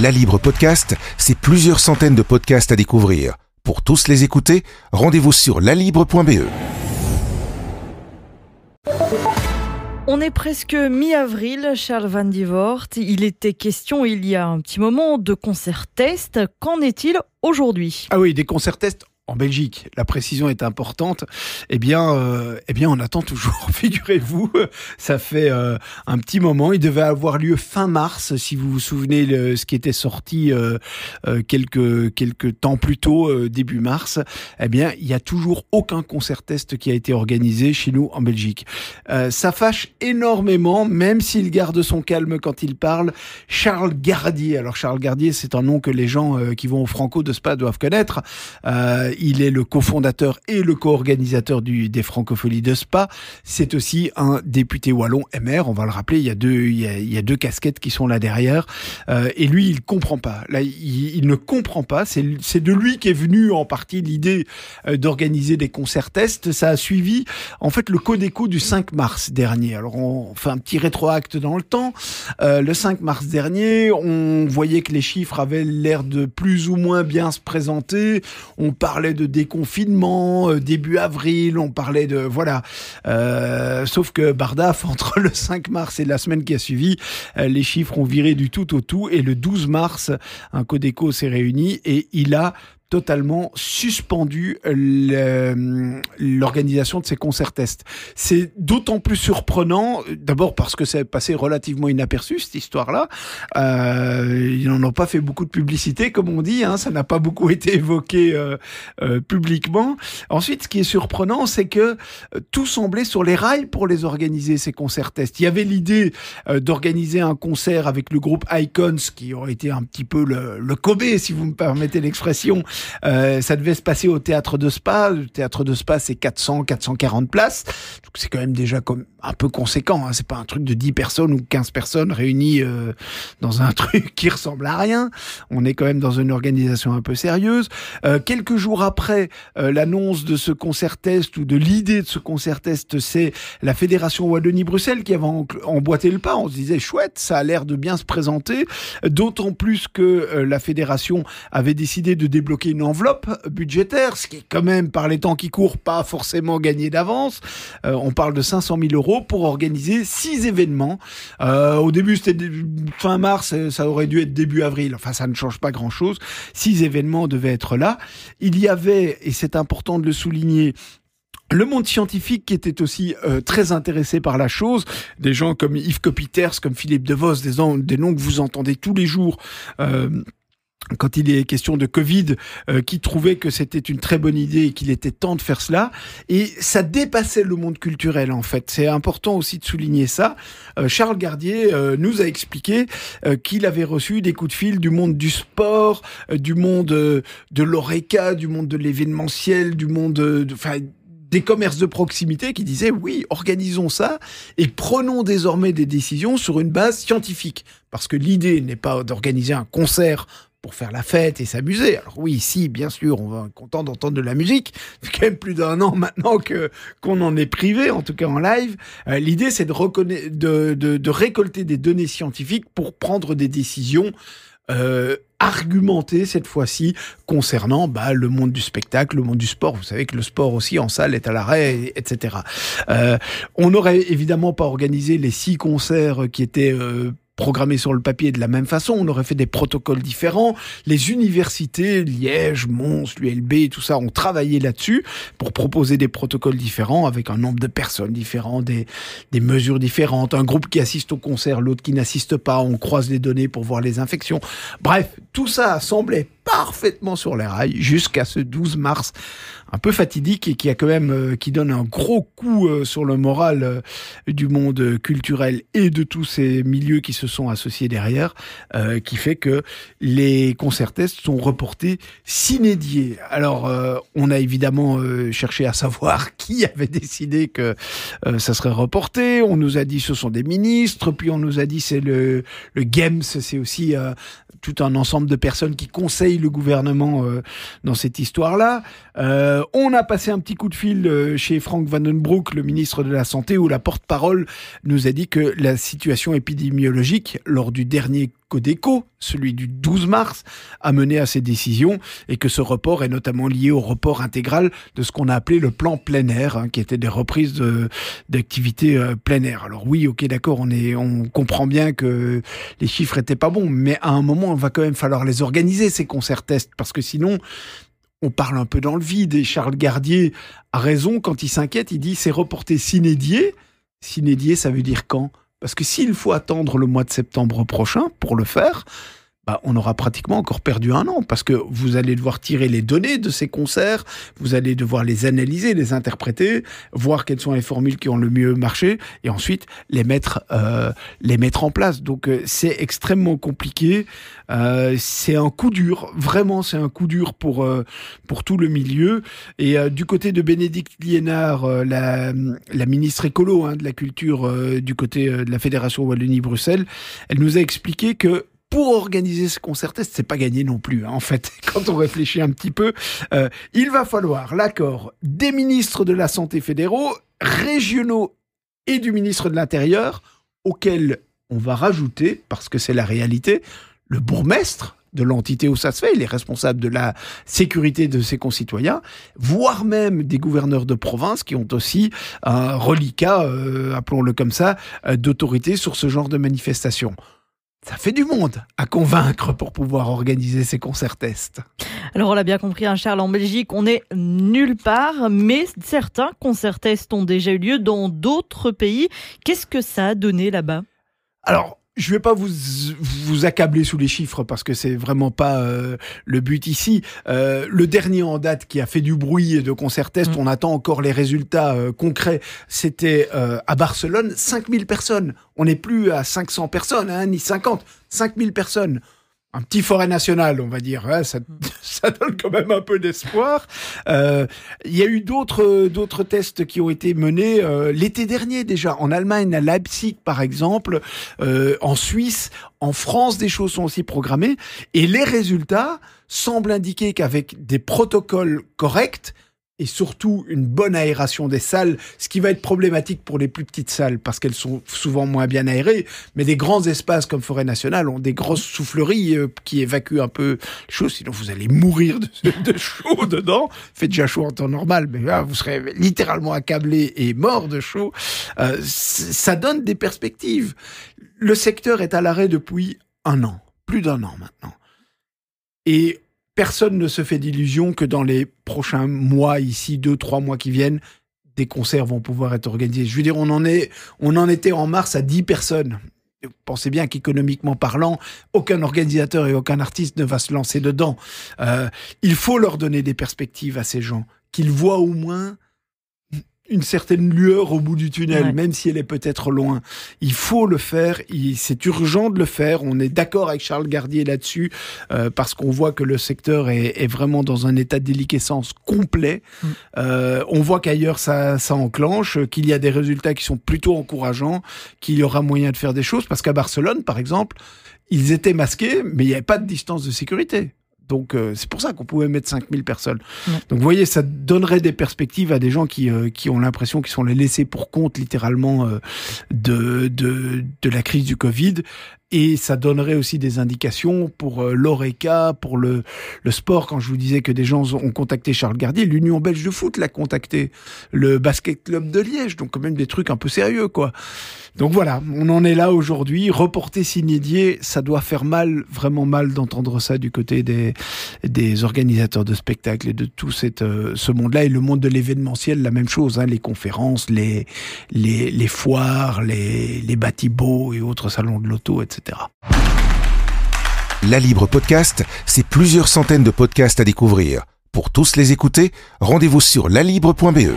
La Libre Podcast, c'est plusieurs centaines de podcasts à découvrir. Pour tous les écouter, rendez-vous sur lalibre.be. On est presque mi-avril, Charles Van Divort. Il était question il y a un petit moment de concert test. Qu'en est-il aujourd'hui? Ah oui, des concerts tests en Belgique, la précision est importante, eh bien, euh, eh bien, on attend toujours. Figurez-vous, ça fait euh, un petit moment. Il devait avoir lieu fin mars, si vous vous souvenez, le, ce qui était sorti euh, euh quelques quelques temps plus tôt, euh, début mars. Eh bien, il y a toujours aucun concert test qui a été organisé chez nous en Belgique. Euh, ça fâche énormément, même s'il garde son calme quand il parle. Charles Gardier. Alors, Charles Gardier, c'est un nom que les gens qui vont au Franco de Spa doivent connaître. Il est le cofondateur et le co-organisateur des Francopholies de Spa. C'est aussi un député wallon MR. On va le rappeler, il y a deux, il y a, il y a deux casquettes qui sont là derrière. Euh, et lui, il comprend pas. Là, il, il ne comprend pas. C'est de lui qui est venu en partie l'idée euh, d'organiser des concerts tests. Ça a suivi, en fait, le Codeco du 5 mars dernier. Alors, on fait un petit rétroacte dans le temps. Euh, le 5 mars dernier, on voyait que les chiffres avaient l'air de plus ou moins bien se présenter. On parlait de déconfinement, euh, début avril, on parlait de... Voilà. Euh, sauf que Bardaf, entre le 5 mars et la semaine qui a suivi, euh, les chiffres ont viré du tout au tout. Et le 12 mars, un Codeco s'est réuni et il a totalement suspendu l'organisation de ces concerts tests. C'est d'autant plus surprenant, d'abord parce que c'est passé relativement inaperçu cette histoire-là. Euh, ils n'en ont pas fait beaucoup de publicité, comme on dit. Hein, ça n'a pas beaucoup été évoqué euh, euh, publiquement. Ensuite, ce qui est surprenant, c'est que euh, tout semblait sur les rails pour les organiser ces concerts tests. Il y avait l'idée euh, d'organiser un concert avec le groupe Icons, qui aurait été un petit peu le, le Kobe, si vous me permettez l'expression, euh, ça devait se passer au théâtre de Spa. Le théâtre de Spa, c'est 400, 440 places. Donc c'est quand même déjà comme un peu conséquent. Hein. C'est pas un truc de 10 personnes ou 15 personnes réunies euh, dans un truc qui ressemble à rien. On est quand même dans une organisation un peu sérieuse. Euh, quelques jours après l'annonce de ce concert test ou de l'idée de ce concert test, c'est la Fédération Wallonie-Bruxelles qui avait emboîté le pas. On se disait chouette, ça a l'air de bien se présenter. D'autant plus que la fédération avait décidé de débloquer une enveloppe budgétaire, ce qui est quand même par les temps qui courent pas forcément gagné d'avance. Euh, on parle de 500 000 euros pour organiser six événements. Euh, au début, c'était fin mars, ça aurait dû être début avril. Enfin, ça ne change pas grand-chose. Six événements devaient être là. Il y avait, et c'est important de le souligner, le monde scientifique qui était aussi euh, très intéressé par la chose, des gens comme Yves Copiters, comme Philippe DeVos, des, noms que vous entendez tous les jours. Euh, quand il est question de Covid, euh, qui trouvait que c'était une très bonne idée et qu'il était temps de faire cela. Et ça dépassait le monde culturel, en fait. C'est important aussi de souligner ça. Euh, Charles Gardier euh, nous a expliqué euh, qu'il avait reçu des coups de fil du monde du sport, euh, du monde de l'ORECA, du monde de l'événementiel, du monde de... Des commerces de proximité qui disaient oui, organisons ça et prenons désormais des décisions sur une base scientifique. Parce que l'idée n'est pas d'organiser un concert pour faire la fête et s'amuser. Alors oui, si, bien sûr, on va content d'entendre de la musique. C'est quand même plus d'un an maintenant que qu'on en est privé, en tout cas en live. Euh, L'idée, c'est de, de, de, de récolter des données scientifiques pour prendre des décisions euh, argumentées cette fois-ci concernant bah, le monde du spectacle, le monde du sport. Vous savez que le sport aussi en salle est à l'arrêt, etc. Euh, on n'aurait évidemment pas organisé les six concerts qui étaient programmé sur le papier de la même façon, on aurait fait des protocoles différents. Les universités, Liège, Mons, l'ULB, tout ça, ont travaillé là-dessus pour proposer des protocoles différents avec un nombre de personnes différents, des, des mesures différentes, un groupe qui assiste au concert, l'autre qui n'assiste pas, on croise les données pour voir les infections. Bref, tout ça semblait parfaitement sur les rails jusqu'à ce 12 mars. Un peu fatidique et qui a quand même euh, qui donne un gros coup euh, sur le moral euh, du monde culturel et de tous ces milieux qui se sont associés derrière qui fait que les concerts tests sont reportés s'inédiés. Alors on a évidemment cherché à savoir qui avait décidé que ça serait reporté, on nous a dit ce sont des ministres, puis on nous a dit c'est le le GEMS, c'est aussi tout un ensemble de personnes qui conseillent le gouvernement dans cette histoire-là. Euh, on a passé un petit coup de fil euh, chez Frank Vandenbroek, le ministre de la Santé, où la porte-parole nous a dit que la situation épidémiologique lors du dernier Codeco, celui du 12 mars, a mené à ces décisions et que ce report est notamment lié au report intégral de ce qu'on a appelé le plan plein air, hein, qui était des reprises d'activités euh, plein air. Alors oui, ok, d'accord, on on comprend bien que les chiffres étaient pas bons, mais à un moment, il va quand même falloir les organiser ces concerts tests parce que sinon, on parle un peu dans le vide et Charles Gardier a raison quand il s'inquiète, il dit c'est reporté sinédier. Sinédier, ça veut dire quand? Parce que s'il faut attendre le mois de septembre prochain pour le faire, bah, on aura pratiquement encore perdu un an parce que vous allez devoir tirer les données de ces concerts, vous allez devoir les analyser, les interpréter, voir quelles sont les formules qui ont le mieux marché et ensuite les mettre, euh, les mettre en place. Donc euh, c'est extrêmement compliqué. Euh, c'est un coup dur, vraiment c'est un coup dur pour pour tout le milieu. Et du côté de Bénédicte Liénard, la, ministre écolo hein, de la culture du côté de la Fédération Wallonie-Bruxelles, elle nous a expliqué que pour organiser ce concert test, c'est pas gagné non plus. Hein, en fait, quand on réfléchit un petit peu, euh, il va falloir l'accord des ministres de la santé fédéraux, régionaux et du ministre de l'Intérieur, auquel on va rajouter, parce que c'est la réalité, le bourgmestre de l'entité où ça se fait, il est responsable de la sécurité de ses concitoyens, voire même des gouverneurs de province qui ont aussi un reliquat, euh, appelons-le comme ça, euh, d'autorité sur ce genre de manifestation ça fait du monde à convaincre pour pouvoir organiser ces concerts tests. Alors on l'a bien compris, hein, Charles, en Belgique, on est nulle part, mais certains concerts tests ont déjà eu lieu dans d'autres pays. Qu'est-ce que ça a donné là-bas? Alors, je vais pas vous vous accabler sous les chiffres parce que c'est vraiment pas euh, le but ici. Euh, le dernier en date qui a fait du bruit de concert test, mm. on attend encore les résultats euh, concrets. C'était à Barcelone, 5000 personnes. On n'est plus à 500 personnes, hein, ni 50, 5000 personnes un petit forêt national, on va dire. Hein, ça, ça, donne quand même un peu d'espoir. Euh, il y a eu d'autres d'autres tests qui ont été menés euh, l'été dernier déjà en Allemagne, à Leipzig par exemple, euh, en Suisse, en France, des choses sont aussi programmées et les résultats semblent indiquer qu'avec des protocoles corrects, et surtout une bonne aération des salles, ce qui va être problématique pour les plus petites salles parce qu'elles sont souvent moins bien aérées. Mais des grands espaces comme Forêt Nationale ont des grosses souffleries euh, qui évacuent un peu les choses, sinon vous allez mourir de, de chaud dedans. Fait déjà chaud en temps normal, mais là, vous serez littéralement accablé et mort de chaud. Euh, ça donne des perspectives. Le secteur est à l'arrêt depuis un an, plus d'un an maintenant. Et personne ne se fait d'illusion que dans les prochains mois, ici, deux, trois mois qui viennent, des concerts vont pouvoir être organisés. Je veux dire, on en est, on en était en mars à 10 personnes. Pensez bien qu'économiquement parlant, aucun organisateur et aucun artiste ne va se lancer dedans. Euh, il faut leur donner des perspectives à ces gens, qu'ils voient au moins une certaine lueur au bout du tunnel, même si elle est peut-être loin. Il faut le faire, c'est urgent de le faire. On est d'accord avec Charles Gardier là-dessus, euh, parce qu'on voit que le secteur est, est, vraiment dans un état de déliquescence complet. Mm. Euh, on voit qu'ailleurs ça, ça enclenche, qu'il y a des résultats qui sont plutôt encourageants, qu'il y aura moyen de faire des choses, parce qu'à Barcelone, par exemple, ils étaient masqués, mais il n'y avait pas de distance de sécurité. Donc euh, c'est pour ça qu'on pouvait mettre 5000 personnes. Donc vous voyez, ça donnerait des perspectives à des gens qui, euh, qui ont l'impression qu'ils sont les laissés pour compte littéralement euh, de, de, de la crise du Covid. Et ça donnerait aussi des indications pour l'ORECA, pour le, le sport. Quand je vous disais que des gens ont contacté Charles Gardier, l'Union belge de foot l'a contacté, le basket club de Liège, donc quand même des trucs un peu sérieux, quoi. Donc voilà, on en est là aujourd'hui. Reporter Signédier, ça doit faire mal, vraiment mal d'entendre ça du côté des, organisateurs de spectacles et de tout euh, ce monde-là. Et le monde de l'événementiel, la même chose, hein, les conférences, les foires, les, les bâtiments et autres salons de l'auto, etc. La Libre Podcast, c'est plusieurs centaines de podcasts à découvrir. Pour tous les écouter, rendez-vous sur lalibre.be.